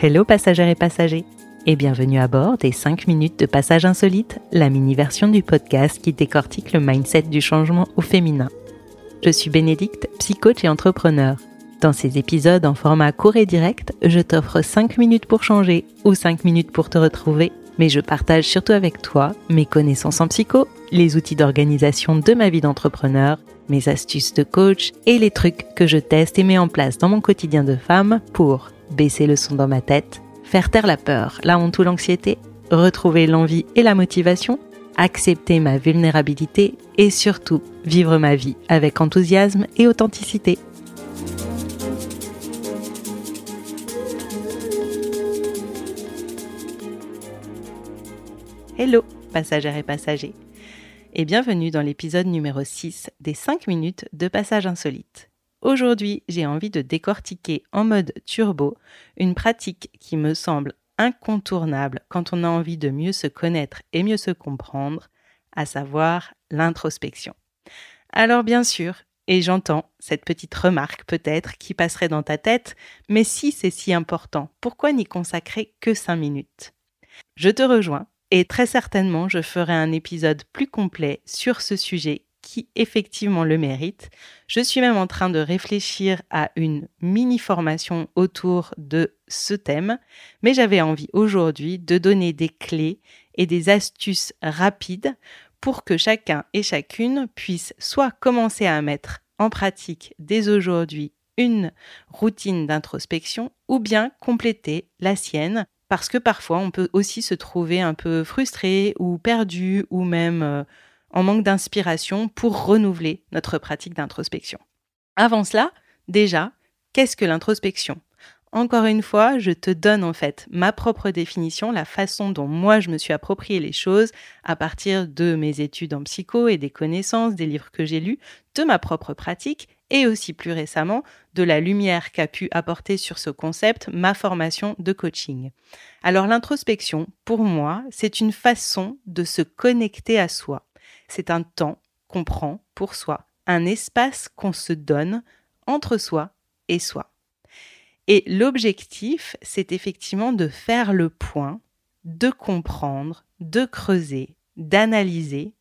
Hello passagères et passagers et bienvenue à bord des 5 minutes de passage insolite, la mini-version du podcast qui décortique le mindset du changement au féminin. Je suis Bénédicte, psychoche et entrepreneur. Dans ces épisodes en format court et direct, je t'offre 5 minutes pour changer ou 5 minutes pour te retrouver, mais je partage surtout avec toi mes connaissances en psycho, les outils d'organisation de ma vie d'entrepreneur, mes astuces de coach et les trucs que je teste et mets en place dans mon quotidien de femme pour baisser le son dans ma tête, faire taire la peur, la honte ou l'anxiété, retrouver l'envie et la motivation, accepter ma vulnérabilité et surtout vivre ma vie avec enthousiasme et authenticité. Hello, passagères et passagers, et bienvenue dans l'épisode numéro 6 des 5 minutes de Passage Insolite. Aujourd'hui, j'ai envie de décortiquer en mode turbo une pratique qui me semble incontournable quand on a envie de mieux se connaître et mieux se comprendre, à savoir l'introspection. Alors bien sûr, et j'entends cette petite remarque peut-être qui passerait dans ta tête, mais si c'est si important, pourquoi n'y consacrer que 5 minutes? Je te rejoins et très certainement je ferai un épisode plus complet sur ce sujet qui effectivement le mérite. Je suis même en train de réfléchir à une mini formation autour de ce thème, mais j'avais envie aujourd'hui de donner des clés et des astuces rapides pour que chacun et chacune puisse soit commencer à mettre en pratique dès aujourd'hui une routine d'introspection ou bien compléter la sienne parce que parfois on peut aussi se trouver un peu frustré ou perdu ou même euh, en manque d'inspiration pour renouveler notre pratique d'introspection. Avant cela, déjà, qu'est-ce que l'introspection? Encore une fois, je te donne en fait ma propre définition, la façon dont moi je me suis approprié les choses à partir de mes études en psycho et des connaissances, des livres que j'ai lus, de ma propre pratique et aussi plus récemment de la lumière qu'a pu apporter sur ce concept ma formation de coaching. Alors l'introspection, pour moi, c'est une façon de se connecter à soi, c'est un temps qu'on prend pour soi, un espace qu'on se donne entre soi et soi. Et l'objectif, c'est effectivement de faire le point, de comprendre, de creuser, d'analyser.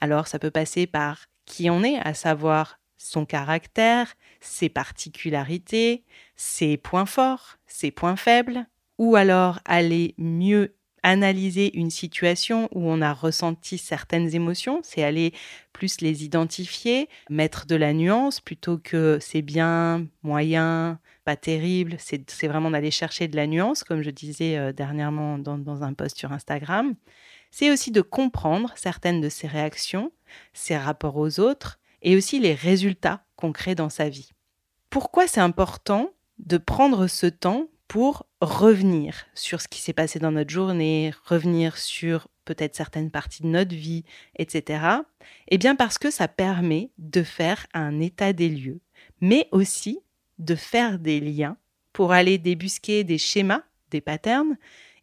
Alors ça peut passer par qui on est, à savoir son caractère, ses particularités, ses points forts, ses points faibles, ou alors aller mieux analyser une situation où on a ressenti certaines émotions, c'est aller plus les identifier, mettre de la nuance plutôt que c'est bien, moyen, pas terrible, c'est vraiment d'aller chercher de la nuance, comme je disais euh, dernièrement dans, dans un post sur Instagram. C'est aussi de comprendre certaines de ses réactions, ses rapports aux autres et aussi les résultats qu'on crée dans sa vie. Pourquoi c'est important de prendre ce temps pour revenir sur ce qui s'est passé dans notre journée, revenir sur peut-être certaines parties de notre vie, etc. Eh bien parce que ça permet de faire un état des lieux, mais aussi de faire des liens pour aller débusquer des schémas, des patterns,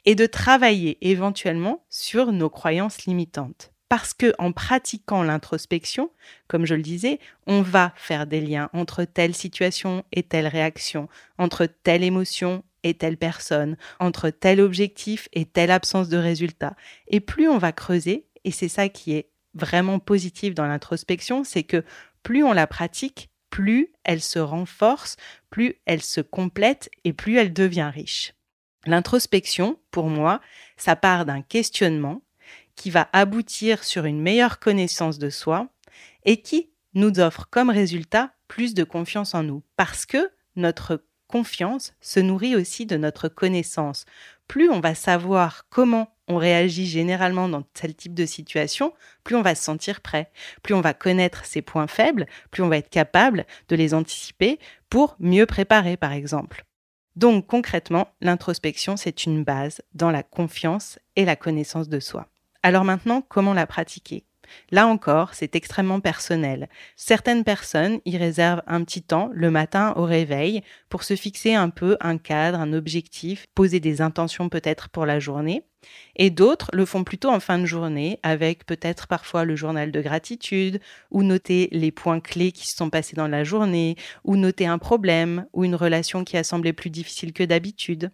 et de travailler éventuellement sur nos croyances limitantes parce que en pratiquant l'introspection, comme je le disais, on va faire des liens entre telle situation et telle réaction, entre telle émotion et telle personne, entre tel objectif et telle absence de résultat. Et plus on va creuser, et c'est ça qui est vraiment positif dans l'introspection, c'est que plus on la pratique, plus elle se renforce, plus elle se complète et plus elle devient riche. L'introspection, pour moi, ça part d'un questionnement qui va aboutir sur une meilleure connaissance de soi et qui nous offre comme résultat plus de confiance en nous parce que notre confiance se nourrit aussi de notre connaissance. Plus on va savoir comment on réagit généralement dans tel type de situation, plus on va se sentir prêt, plus on va connaître ses points faibles, plus on va être capable de les anticiper pour mieux préparer par exemple. Donc concrètement, l'introspection, c'est une base dans la confiance et la connaissance de soi. Alors maintenant, comment la pratiquer? Là encore, c'est extrêmement personnel. Certaines personnes y réservent un petit temps le matin au réveil pour se fixer un peu un cadre, un objectif, poser des intentions peut-être pour la journée. Et d'autres le font plutôt en fin de journée avec peut-être parfois le journal de gratitude ou noter les points clés qui se sont passés dans la journée ou noter un problème ou une relation qui a semblé plus difficile que d'habitude.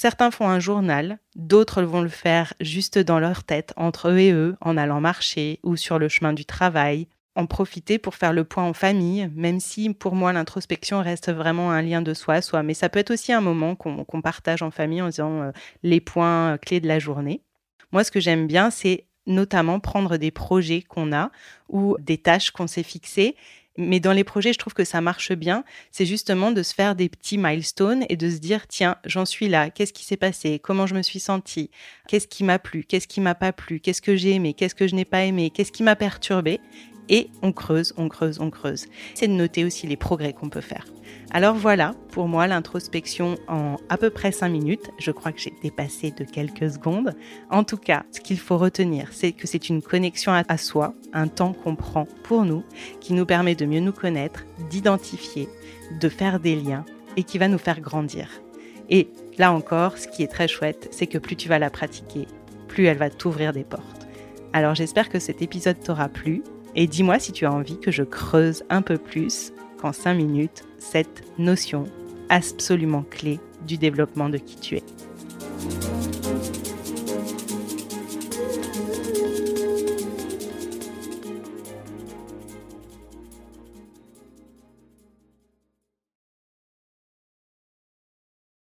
Certains font un journal, d'autres vont le faire juste dans leur tête, entre eux et eux, en allant marcher ou sur le chemin du travail, en profiter pour faire le point en famille, même si pour moi l'introspection reste vraiment un lien de soi à soi. Mais ça peut être aussi un moment qu'on partage en famille en disant euh, les points clés de la journée. Moi, ce que j'aime bien, c'est notamment prendre des projets qu'on a ou des tâches qu'on s'est fixées mais dans les projets, je trouve que ça marche bien. C'est justement de se faire des petits milestones et de se dire, tiens, j'en suis là. Qu'est-ce qui s'est passé? Comment je me suis sentie? Qu'est-ce qui m'a plu? Qu'est-ce qui m'a pas plu? Qu'est-ce que j'ai aimé? Qu'est-ce que je n'ai pas aimé? Qu'est-ce qui m'a perturbé? Et on creuse, on creuse, on creuse. C'est de noter aussi les progrès qu'on peut faire. Alors voilà, pour moi, l'introspection en à peu près 5 minutes. Je crois que j'ai dépassé de quelques secondes. En tout cas, ce qu'il faut retenir, c'est que c'est une connexion à soi, un temps qu'on prend pour nous, qui nous permet de mieux nous connaître, d'identifier, de faire des liens et qui va nous faire grandir. Et là encore, ce qui est très chouette, c'est que plus tu vas la pratiquer, plus elle va t'ouvrir des portes. Alors j'espère que cet épisode t'aura plu et dis-moi si tu as envie que je creuse un peu plus qu'en 5 minutes cette notion absolument clé du développement de qui tu es.